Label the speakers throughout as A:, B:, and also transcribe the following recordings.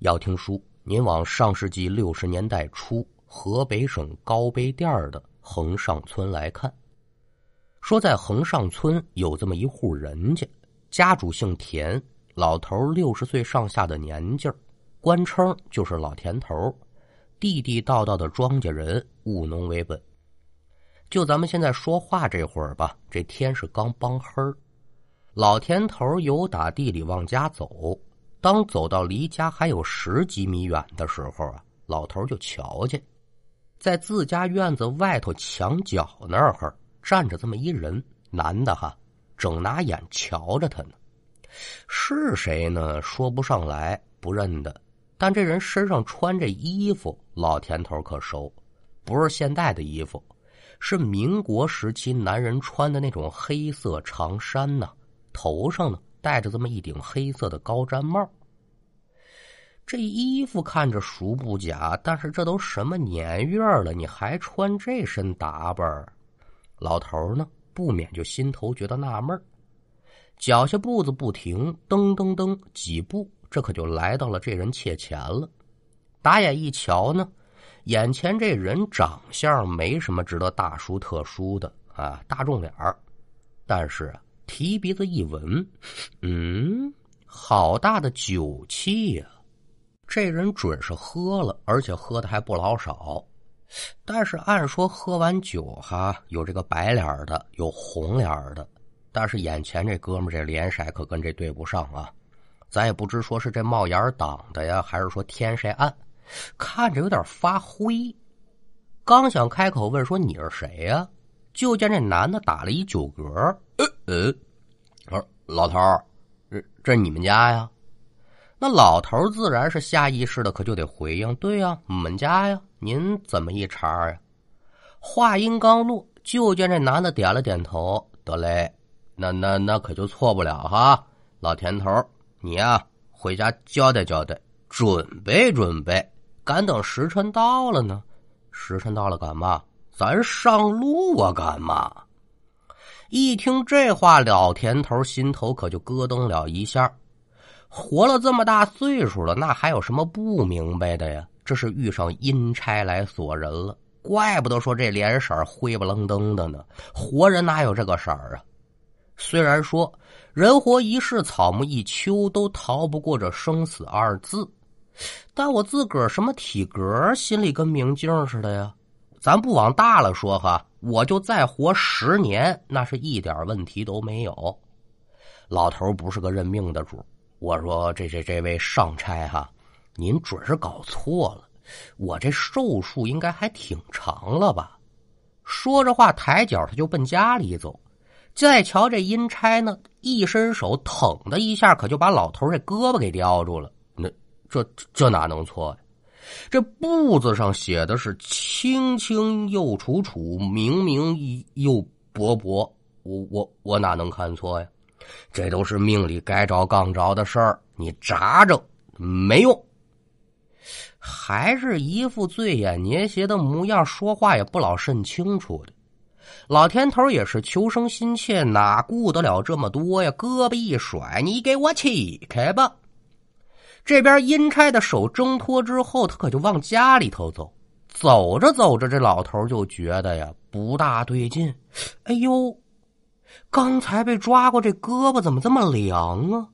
A: 要听书，您往上世纪六十年代初河北省高碑店的横上村来看。说在横上村有这么一户人家，家主姓田，老头六十岁上下的年纪儿官称就是老田头，地地道道的庄稼人，务农为本。就咱们现在说话这会儿吧，这天是刚帮黑儿。老田头由打地里往家走，当走到离家还有十几米远的时候啊，老头就瞧见，在自家院子外头墙角那儿站着这么一人，男的哈，正拿眼瞧着他呢。是谁呢？说不上来，不认得。但这人身上穿着衣服，老田头可熟，不是现代的衣服。是民国时期男人穿的那种黑色长衫呢，头上呢戴着这么一顶黑色的高毡帽。这衣服看着熟不假，但是这都什么年月了，你还穿这身打扮？老头呢不免就心头觉得纳闷脚下步子不停，噔噔噔几步，这可就来到了这人窃前了。打眼一瞧呢。眼前这人长相没什么值得大书特书的啊，大众脸儿，但是啊提鼻子一闻，嗯，好大的酒气呀！这人准是喝了，而且喝的还不老少。但是按说喝完酒哈，有这个白脸的，有红脸的，但是眼前这哥们这脸色可跟这对不上啊！咱也不知说是这帽檐挡的呀，还是说天色暗。看着有点发灰，刚想开口问说你是谁呀，就见这男的打了一酒嗝。呃呃，说老头这这你们家呀？那老头自然是下意识的，可就得回应：对呀，我们家呀。您怎么一茬呀？话音刚落，就见这男的点了点头。得嘞，那那那可就错不了哈。老田头，你呀回家交代交代，准备准备。敢等时辰到了呢？时辰到了干嘛？咱上路啊！干嘛？一听这话，老田头心头可就咯噔了一下。活了这么大岁数了，那还有什么不明白的呀？这是遇上阴差来锁人了，怪不得说这脸色灰不愣登的呢。活人哪有这个色儿啊？虽然说人活一世，草木一秋，都逃不过这生死二字。但我自个儿什么体格，心里跟明镜似的呀。咱不往大了说哈，我就再活十年，那是一点问题都没有。老头不是个认命的主。我说这这这位上差哈，您准是搞错了。我这寿数应该还挺长了吧？说着话，抬脚他就奔家里走。再瞧这阴差呢，一伸手，腾的一下，可就把老头这胳膊给叼住了。那这这哪能错呀？这簿子上写的是清清又楚楚，明明又薄薄，我我我哪能看错呀？这都是命里该着刚着的事儿，你扎着没用。还是一副醉眼捏斜的模样，说话也不老甚清楚的。老田头也是求生心切，哪顾得了这么多呀？胳膊一甩，你给我起开吧！这边阴差的手挣脱之后，他可就往家里头走。走着走着，这老头就觉得呀不大对劲。哎呦，刚才被抓过这胳膊怎么这么凉啊？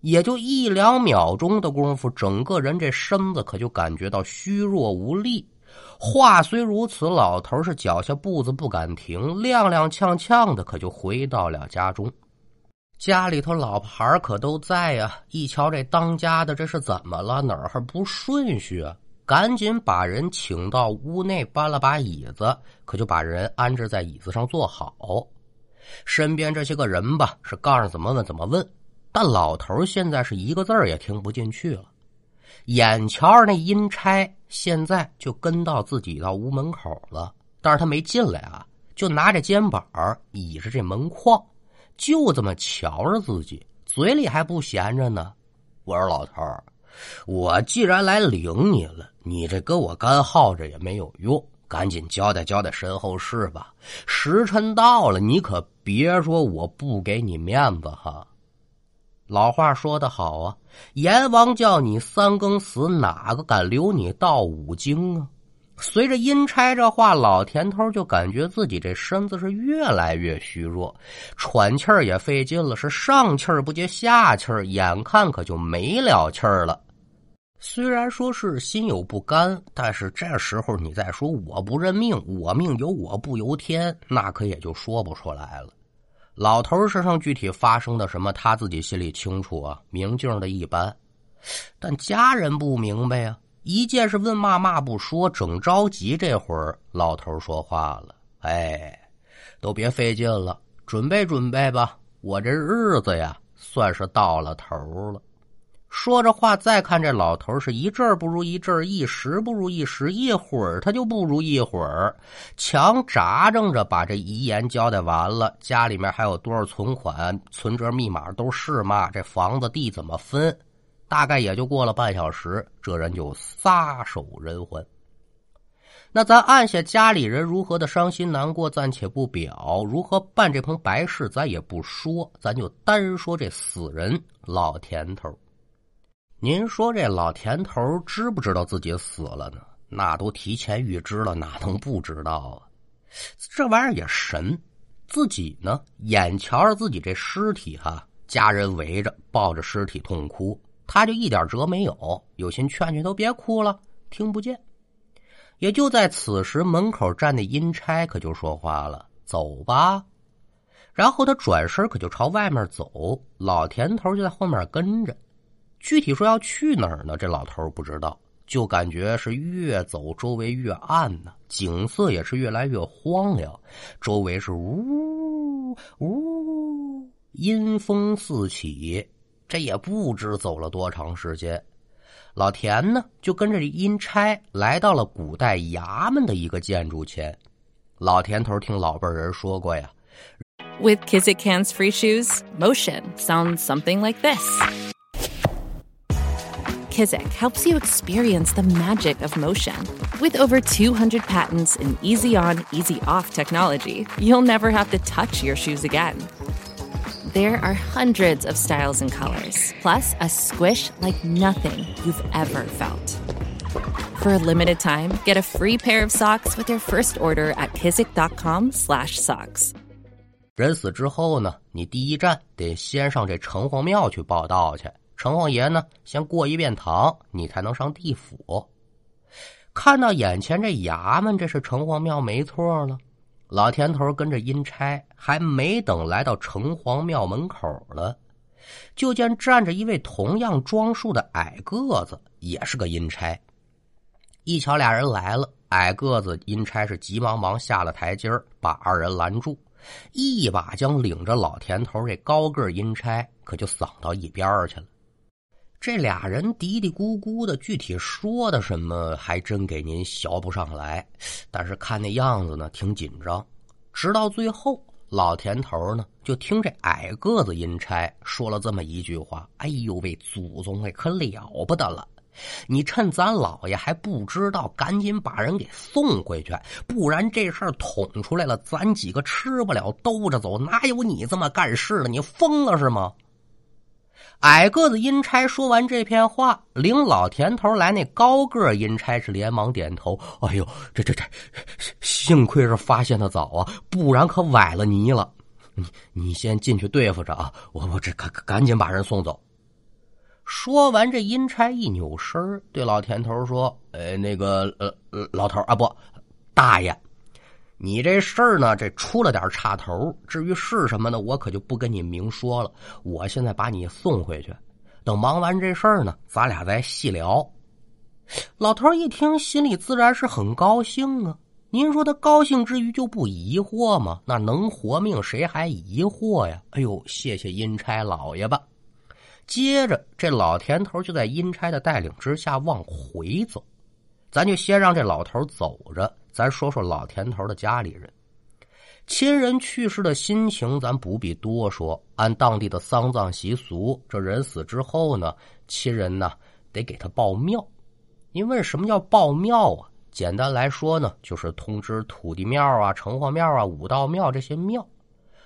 A: 也就一两秒钟的功夫，整个人这身子可就感觉到虚弱无力。话虽如此，老头是脚下步子不敢停，踉踉跄跄的，可就回到了家中。家里头老婆孩可都在呀！一瞧这当家的，这是怎么了？哪儿还不顺序啊？赶紧把人请到屋内，搬了把椅子，可就把人安置在椅子上坐好。身边这些个人吧，是告诉怎么问怎么问，但老头现在是一个字儿也听不进去了。眼瞧着那阴差现在就跟到自己到屋门口了，但是他没进来啊，就拿着肩膀倚着这门框。就这么瞧着自己，嘴里还不闲着呢。我说老头儿，我既然来领你了，你这跟我干耗着也没有用，赶紧交代交代身后事吧。时辰到了，你可别说我不给你面子哈。老话说得好啊，阎王叫你三更死，哪个敢留你到五更啊？随着阴差这话，老田头就感觉自己这身子是越来越虚弱，喘气儿也费劲了，是上气儿不接下气儿，眼看可就没了气儿了。虽然说是心有不甘，但是这时候你再说我不认命，我命由我不由天，那可也就说不出来了。老头身上具体发生的什么，他自己心里清楚啊，明镜的一般，但家人不明白呀。一件事问骂骂不说，整着急。这会儿老头说话了：“哎，都别费劲了，准备准备吧。我这日子呀，算是到了头了。”说着话，再看这老头是一阵不如一阵，一时不如一时，一会儿他就不如一会儿。强扎正着把这遗言交代完了，家里面还有多少存款、存折密码都是嘛？这房子地怎么分？大概也就过了半小时，这人就撒手人寰。那咱按下家里人如何的伤心难过，暂且不表；如何办这棚白事，咱也不说。咱就单说这死人老田头。您说这老田头知不知道自己死了呢？那都提前预知了，哪能不知道啊？这玩意儿也神，自己呢眼瞧着自己这尸体哈，家人围着抱着尸体痛哭。他就一点辙没有，有心劝劝都别哭了，听不见。也就在此时，门口站的阴差可就说话了：“走吧。”然后他转身可就朝外面走，老田头就在后面跟着。具体说要去哪儿呢？这老头不知道，就感觉是越走周围越暗呢，景色也是越来越荒凉，周围是呜呜阴风四起。这也不知走了多长时间，老田呢就跟着阴差来到了古代衙门的一个建筑前。老田头听老辈人说过呀
B: ，With Kizik hands free shoes, motion sounds something like this. Kizik helps you experience the magic of motion. With over 200 patents and easy on, easy off technology, you'll never have to touch your shoes again. There are hundreds of styles and colors, plus a squish like nothing you've ever felt. For a limited time, get a free pair of socks with your first order at kizik.com/socks.
A: 人死之后呢，你第一站得先上这城隍庙去报道去。 城隍爷呢，先过一遍堂，你才能上地府。看到眼前这衙门，这是城隍庙没错了。老田头跟着阴差，还没等来到城隍庙门口了，就见站着一位同样装束的矮个子，也是个阴差。一瞧俩人来了，矮个子阴差是急忙忙下了台阶把二人拦住，一把将领着老田头这高个阴差可就搡到一边去了。这俩人嘀嘀咕咕的，具体说的什么还真给您学不上来。但是看那样子呢，挺紧张。直到最后，老田头呢就听这矮个子阴差说了这么一句话：“哎呦喂，祖宗哎，可了不得了！你趁咱老爷还不知道，赶紧把人给送回去，不然这事儿捅出来了，咱几个吃不了兜着走。哪有你这么干事的？你疯了是吗？”矮个子阴差说完这片话，领老田头来那高个阴差是连忙点头。哎呦，这这这，幸亏是发现的早啊，不然可崴了泥了。你你先进去对付着啊，我我这赶赶紧把人送走。说完，这阴差一扭身对老田头说：“呃，那个呃老头啊，不，大爷。”你这事儿呢，这出了点岔头。至于是什么呢，我可就不跟你明说了。我现在把你送回去，等忙完这事儿呢，咱俩再细聊。老头一听，心里自然是很高兴啊。您说他高兴之余就不疑惑吗？那能活命，谁还疑惑呀？哎呦，谢谢阴差老爷吧。接着，这老田头就在阴差的带领之下往回走。咱就先让这老头走着。咱说说老田头的家里人，亲人去世的心情，咱不必多说。按当地的丧葬习俗，这人死之后呢，亲人呢得给他报庙。您问什么叫报庙啊？简单来说呢，就是通知土地庙啊、城隍庙啊、五道庙这些庙。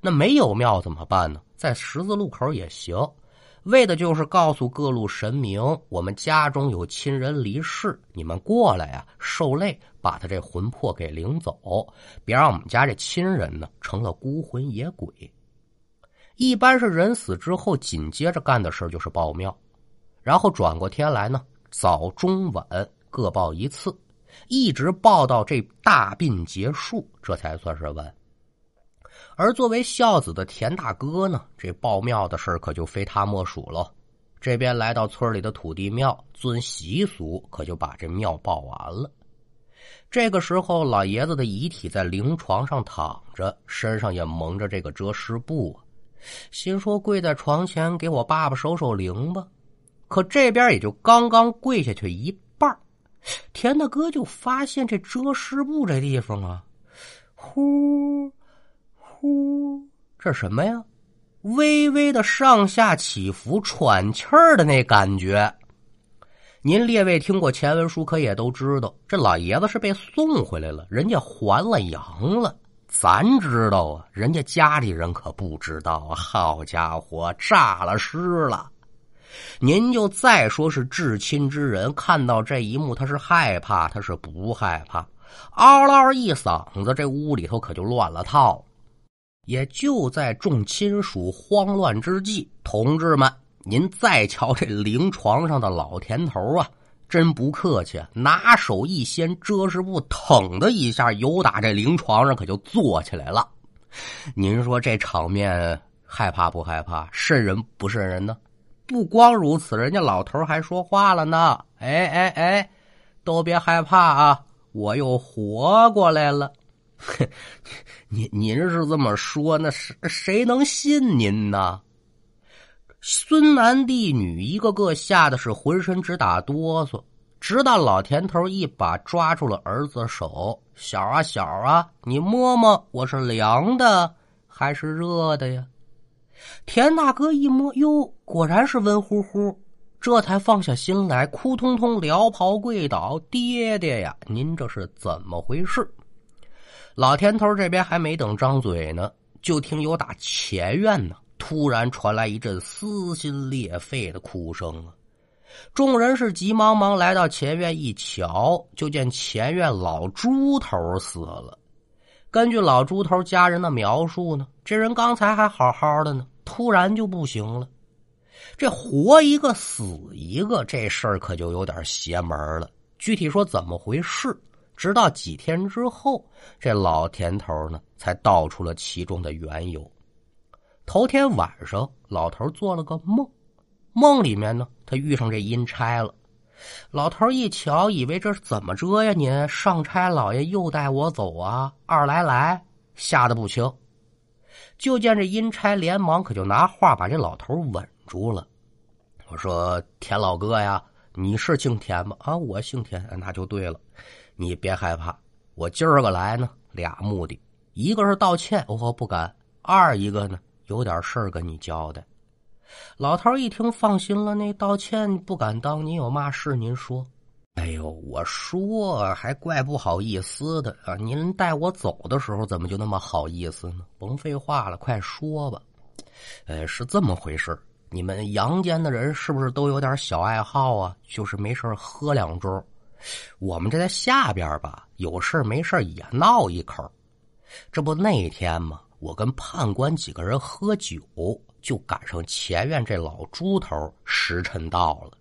A: 那没有庙怎么办呢？在十字路口也行，为的就是告诉各路神明，我们家中有亲人离世，你们过来呀，受累把他这魂魄给领走，别让我们家这亲人呢成了孤魂野鬼。一般是人死之后，紧接着干的事就是报庙，然后转过天来呢，早中晚各报一次，一直报到这大殡结束，这才算是完。而作为孝子的田大哥呢，这报庙的事可就非他莫属了。这边来到村里的土地庙，遵习俗，可就把这庙报完了。这个时候，老爷子的遗体在灵床上躺着，身上也蒙着这个遮尸布啊，心说跪在床前给我爸爸守守灵吧。可这边也就刚刚跪下去一半，田大哥就发现这遮尸布这地方啊，呼。呼，这什么呀？微微的上下起伏、喘气儿的那感觉。您列位听过前文书，可也都知道，这老爷子是被送回来了，人家还了阳了。咱知道啊，人家家里人可不知道啊。好家伙，炸了尸了！您就再说是至亲之人，看到这一幕，他是害怕，他是不害怕？嗷嗷一嗓子，这屋里头可就乱了套。也就在众亲属慌乱之际，同志们，您再瞧这灵床上的老田头啊，真不客气，拿手一掀遮尸布，腾的一下，由打这灵床上可就坐起来了。您说这场面害怕不害怕？瘆人不瘆人呢？不光如此，人家老头还说话了呢。哎哎哎，都别害怕啊，我又活过来了。哼 您您是这么说，那谁谁能信您呢？孙男弟女一个个吓得是浑身直打哆嗦，直到老田头一把抓住了儿子手：“小啊小啊，你摸摸，我是凉的还是热的呀？”田大哥一摸，哟，果然是温乎乎，这才放下心来，哭通通撩袍跪倒：“爹爹呀，您这是怎么回事？”老田头这边还没等张嘴呢，就听有打前院呢，突然传来一阵撕心裂肺的哭声啊！众人是急忙忙来到前院一瞧，就见前院老猪头死了。根据老猪头家人的描述呢，这人刚才还好好的呢，突然就不行了。这活一个死一个，这事儿可就有点邪门了。具体说怎么回事？直到几天之后，这老田头呢才道出了其中的缘由。头天晚上，老头做了个梦，梦里面呢，他遇上这阴差了。老头一瞧，以为这是怎么着呀？您上差老爷又带我走啊？二来来，吓得不轻。就见这阴差连忙可就拿话把这老头稳住了。我说：“田老哥呀，你是姓田吗？啊，我姓田，那就对了。”你别害怕，我今儿个来呢，俩目的，一个是道歉，我不敢；二一个呢，有点事儿跟你交代。老头一听放心了，那道歉不敢当，您有嘛事您说。哎呦，我说还怪不好意思的啊！您带我走的时候怎么就那么好意思呢？甭废话了，快说吧。呃，是这么回事你们阳间的人是不是都有点小爱好啊？就是没事喝两盅。我们这在下边吧，有事没事也闹一口。这不那天嘛，我跟判官几个人喝酒，就赶上前院这老猪头时辰到了。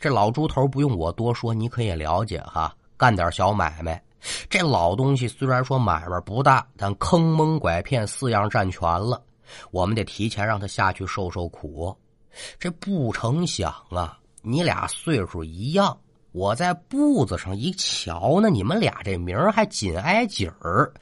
A: 这老猪头不用我多说，你可以了解哈，干点小买卖。这老东西虽然说买卖不大，但坑蒙拐骗四样占全了，我们得提前让他下去受受苦。这不成想啊，你俩岁数一样。我在步子上一瞧呢，你们俩这名儿还紧挨紧儿。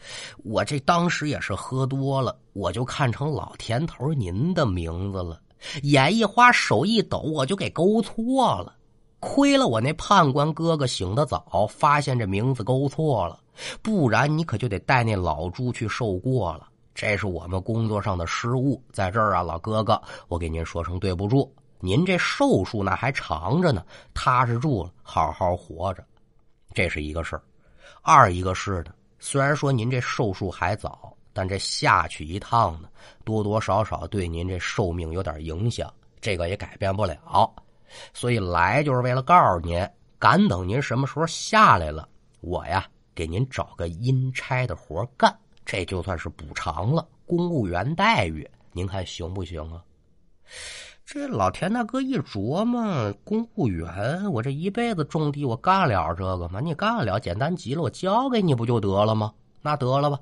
A: 我这当时也是喝多了，我就看成老田头您的名字了。眼一花，手一抖，我就给勾错了。亏了我那判官哥哥醒得早，发现这名字勾错了，不然你可就得带那老猪去受过了。这是我们工作上的失误，在这儿啊，老哥哥，我给您说声对不住。您这寿数那还长着呢，踏实住了，好好活着，这是一个事儿。二一个是呢，虽然说您这寿数还早，但这下去一趟呢，多多少少对您这寿命有点影响。这个也改变不了。所以来就是为了告诉您，赶等您什么时候下来了，我呀给您找个阴差的活干，这就算是补偿了，公务员待遇，您看行不行啊？这老田大哥一琢磨，公务员，我这一辈子种地，我干了这个吗？你干了，简单极了，我交给你不就得了吗？那得了吧，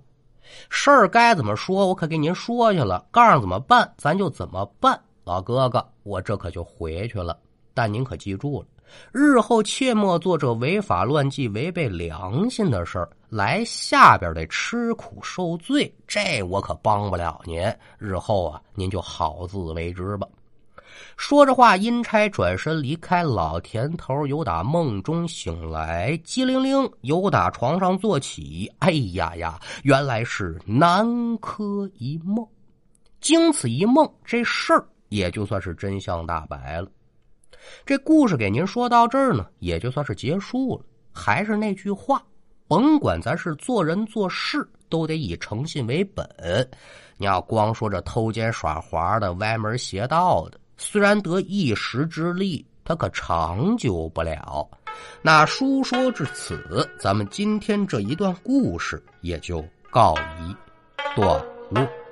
A: 事儿该怎么说，我可给您说去了，告诉怎么办，咱就怎么办。老哥哥，我这可就回去了。但您可记住了，日后切莫做这违法乱纪、违背良心的事儿，来下边得吃苦受罪。这我可帮不了您。日后啊，您就好自为之吧。说着话，阴差转身离开。老田头由打梦中醒来，机灵灵由打床上坐起。哎呀呀，原来是南柯一梦。经此一梦，这事儿也就算是真相大白了。这故事给您说到这儿呢，也就算是结束了。还是那句话，甭管咱是做人做事，都得以诚信为本。你要光说这偷奸耍滑的、歪门邪道的。虽然得一时之利，他可长久不了。那书说至此，咱们今天这一段故事也就告一段落。